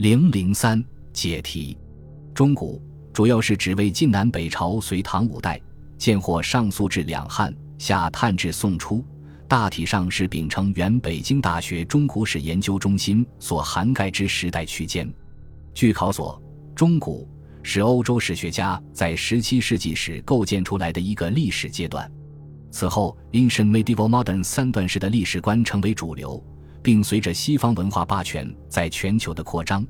零零三解题，中古主要是指为晋南北朝隋唐五代，见或上溯至两汉，下探至宋初，大体上是秉承原北京大学中古史研究中心所涵盖之时代区间。据考索，中古是欧洲史学家在十七世纪时构建出来的一个历史阶段。此后，Ancient Medieval Modern 三段式的历史观成为主流。并随着西方文化霸权在全球的扩张，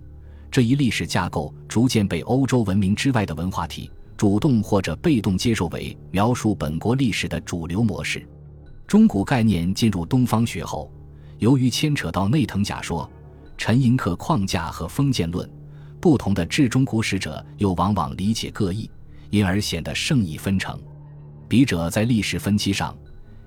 这一历史架构逐渐被欧洲文明之外的文化体主动或者被动接受为描述本国历史的主流模式。中古概念进入东方学后，由于牵扯到内藤假说、陈寅恪框架和封建论，不同的至中古史者又往往理解各异，因而显得圣意纷呈。笔者在历史分期上，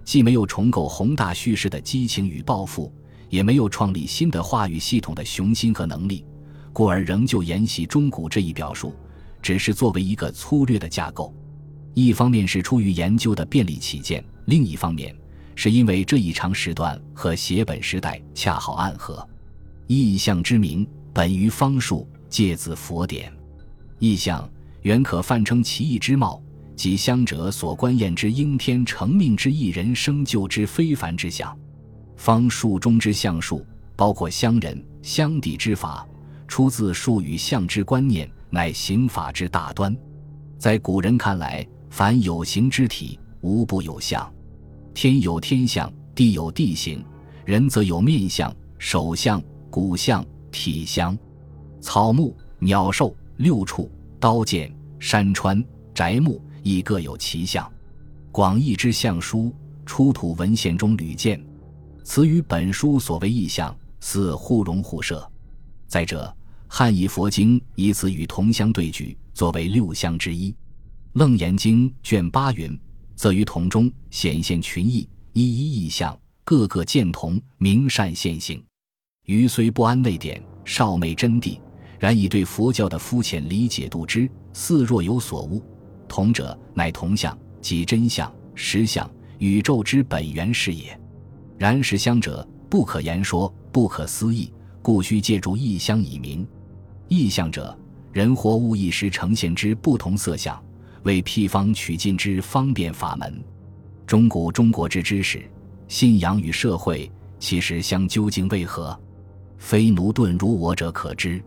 既没有重构宏大叙事的激情与抱负。也没有创立新的话语系统的雄心和能力，故而仍旧沿袭中古这一表述，只是作为一个粗略的架构。一方面是出于研究的便利起见，另一方面是因为这一长时段和写本时代恰好暗合。意象之名本于方术，借自佛典。意象原可泛称奇异之貌，即乡者所观验之应天成命之意人生就之非凡之象。方术中之相术，包括相人、相地之法，出自术与相之观念，乃刑法之大端。在古人看来，凡有形之体，无不有相。天有天相，地有地形，人则有面相、手相、骨相、体相。草木、鸟兽、六畜、刀剑、山川、宅木，亦各有其相。广义之相书，出土文献中屡见。此与本书所谓意象似互融互摄。再者，汉译佛经以此与同乡对举，作为六相之一。楞严经卷八云，则于同中显现群异，一一异象，个个见同，明善现行。余虽不安内典，少昧真谛，然以对佛教的肤浅理解度之，似若有所悟。同者，乃同相，即真相、实相、宇宙之本源是也。然是相者不可言说，不可思议，故需借助异相以明。异象者，人或物一时呈现之不同色相，为辟方取尽之方便法门。中古中国之知识、信仰与社会，其实相究竟为何？非奴钝如我者可知。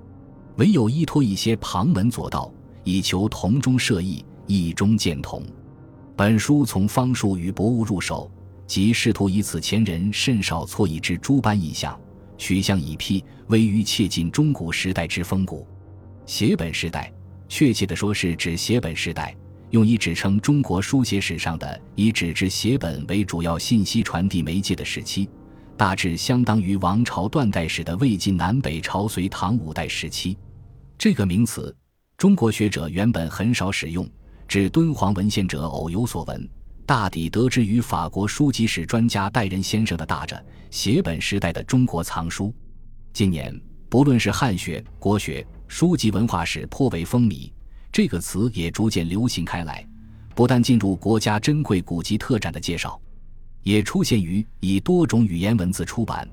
唯有依托一些旁门左道，以求同中摄异，异中见同。本书从方术与博物入手。即试图以此前人甚少错译之诸般意象，取象以辟，微于切近中古时代之风骨。写本时代，确切的说是指写本时代，用以指称中国书写史上的以纸质写本为主要信息传递媒介的时期，大致相当于王朝断代史的魏晋南北朝隋唐五代时期。这个名词，中国学者原本很少使用，指敦煌文献者偶有所闻。大抵得知于法国书籍史专家戴仁先生的大着写本时代的中国藏书。近年，不论是汉学、国学、书籍文化史颇为风靡，这个词也逐渐流行开来。不但进入国家珍贵古籍特展的介绍，也出现于以多种语言文字出版，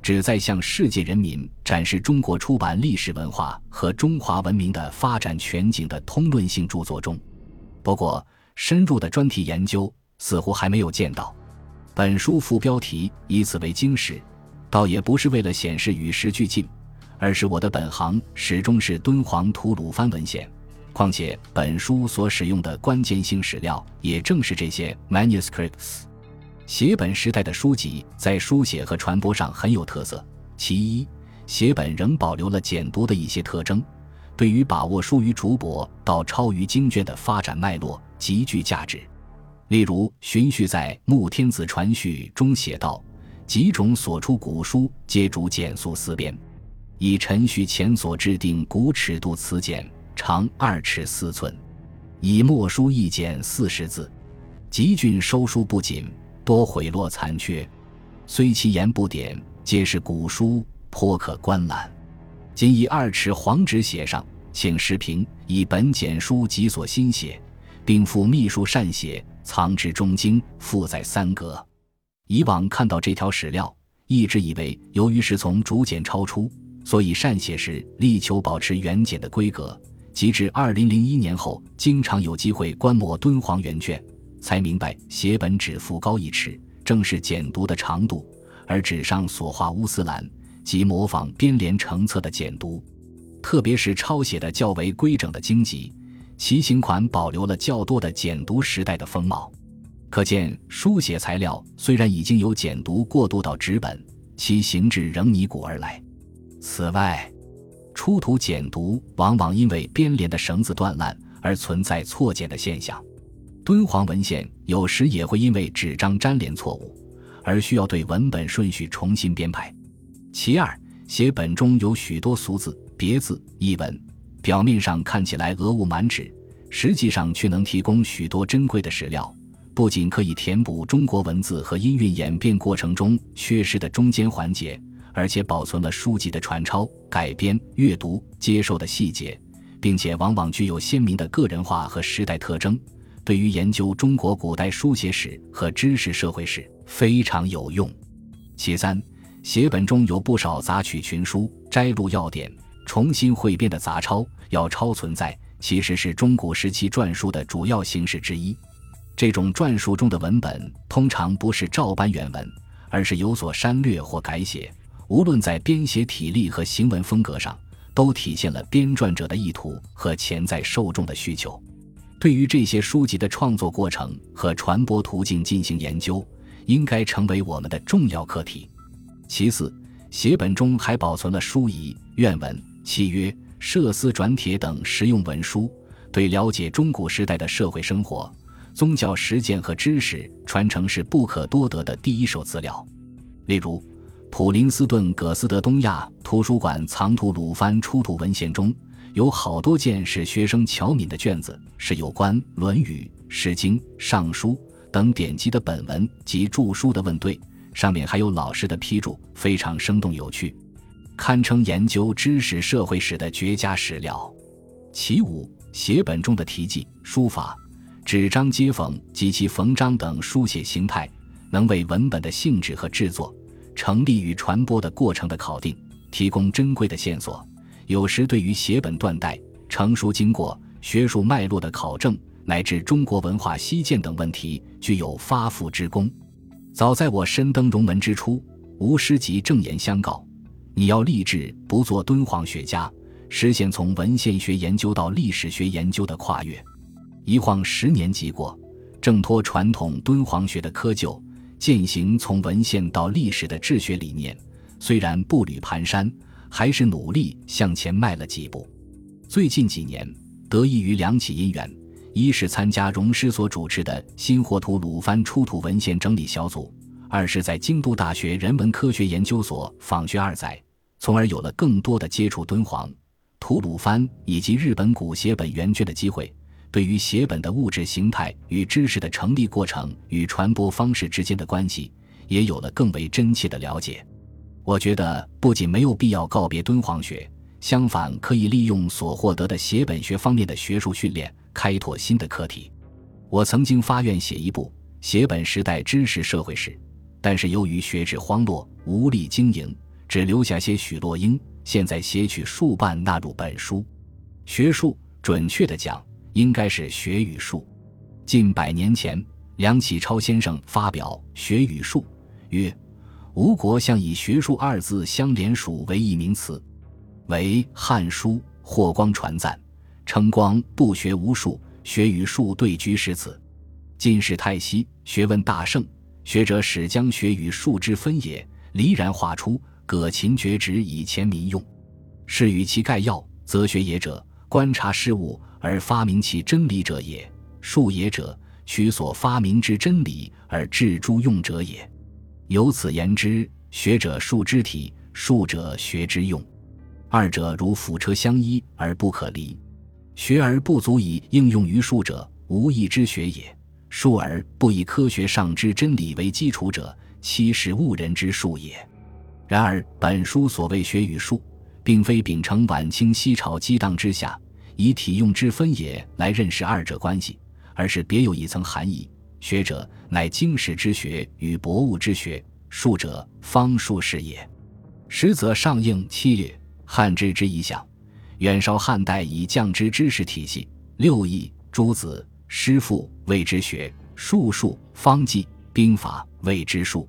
旨在向世界人民展示中国出版历史文化和中华文明的发展全景的通论性著作中。不过，深入的专题研究似乎还没有见到。本书副标题以此为经史，倒也不是为了显示与时俱进，而是我的本行始终是敦煌吐鲁番文献。况且本书所使用的关键性史料也正是这些 manuscripts。写本时代的书籍在书写和传播上很有特色。其一，写本仍保留了简牍的一些特征。对于把握疏于竹帛到超于经卷的发展脉络极具价值。例如，荀彧在《穆天子传序》中写道：“几种所出古书，皆逐简素思编，以陈序前所制定古尺度词简，长二尺四寸，以墨书一简四十字。集郡收书不紧，多毁落残缺，虽其言不典，皆是古书，颇可观览。”仅以二尺黄纸写上，请时评以本简书及所新写，并附秘书善写，藏至中经，附在三格。以往看到这条史料，一直以为由于是从竹简抄出，所以善写时力求保持原简的规格。及至二零零一年后，经常有机会观摩敦煌原卷，才明白写本只幅高一尺，正是简牍的长度，而纸上所画乌丝兰即模仿编连成册的简牍，特别是抄写的较为规整的经籍，其形款保留了较多的简牍时代的风貌。可见书写材料虽然已经由简牍过渡到纸本，其形制仍拟古而来。此外，出土简牍往往因为编连的绳子断烂而存在错剪的现象，敦煌文献有时也会因为纸张粘连错误而需要对文本顺序重新编排。其二，写本中有许多俗字、别字、译文，表面上看起来俄物满纸，实际上却能提供许多珍贵的史料，不仅可以填补中国文字和音韵演变过程中缺失的中间环节。而且保存了书籍的传抄、改编、阅读、接受的细节，并且往往具有鲜明的个人化和时代特征，对于研究中国古代书写史和知识社会史非常有用。其三，写本中有不少杂曲群书、摘录要点、重新汇编的杂抄、要抄存在，其实是中古时期篆书的主要形式之一。这种篆书中的文本通常不是照搬原文，而是有所删略或改写。无论在编写体例和行文风格上，都体现了编撰者的意图和潜在受众的需求。对于这些书籍的创作过程和传播途径进行研究，应该成为我们的重要课题。其次，写本中还保存了书仪、愿文、契约、社司转帖等实用文书，对了解中古时代的社会生活、宗教实践和知识传承是不可多得的第一手资料。例如，普林斯顿葛斯德东亚图书馆藏图鲁番出土文献中有好多件是学生乔敏的卷子，是有关《论语》《诗经》《尚书》等典籍的本文及著书的问对，上面还有老师的批注，非常生动有趣，堪称研究知识社会史的绝佳史料。其五，写本中的题记、书法、纸张接缝及其缝章等书写形态，能为文本的性质和制作。成立与传播的过程的考定，提供珍贵的线索。有时对于写本断代、成书经过、学术脉络的考证，乃至中国文化西渐等问题，具有发覆之功。早在我深登荣门之初，吴师即正言相告：你要立志不做敦煌学家，实现从文献学研究到历史学研究的跨越。一晃十年即过，挣脱传统敦煌学的窠臼。践行从文献到历史的治学理念，虽然步履蹒跚，还是努力向前迈了几步。最近几年，得益于两起因缘：一是参加荣师所主持的新火土鲁番出土文献整理小组；二是在京都大学人文科学研究所访学二载，从而有了更多的接触敦煌、吐鲁番以及日本古写本原卷的机会。对于写本的物质形态与知识的成立过程与传播方式之间的关系，也有了更为真切的了解。我觉得不仅没有必要告别敦煌学，相反可以利用所获得的写本学方面的学术训练，开拓新的课题。我曾经发愿写一部写本时代知识社会史，但是由于学制荒落，无力经营，只留下些许落英。现在写取数半纳入本书，学术准确的讲。应该是学语术。近百年前，梁启超先生发表《学语术》，曰：“吴国相以学术二字相连属为一名词，为《汉书》霍光传赞，称光不学无术，学语术对居诗词。晋世太息，学问大盛，学者始将学与术之分也，离然画出，葛勤绝止以前民用。是与其概要，则学也者，观察事物。”而发明其真理者也，术也者，取所发明之真理而置诸用者也。由此言之，学者术之体，术者学之用，二者如辅车相依而不可离。学而不足以应用于术者，无益之学也；术而不以科学上之真理为基础者，其实误人之术也。然而，本书所谓学与术，并非秉承晚清西朝激荡之下。以体用之分也来认识二者关系，而是别有一层含义。学者乃经史之学与博物之学，术者方术士也。实则上应七略，汉之之一象，远稍汉代以降之知识体系。六艺、诸子、诗赋谓之学，术数、方剂、兵法谓之术。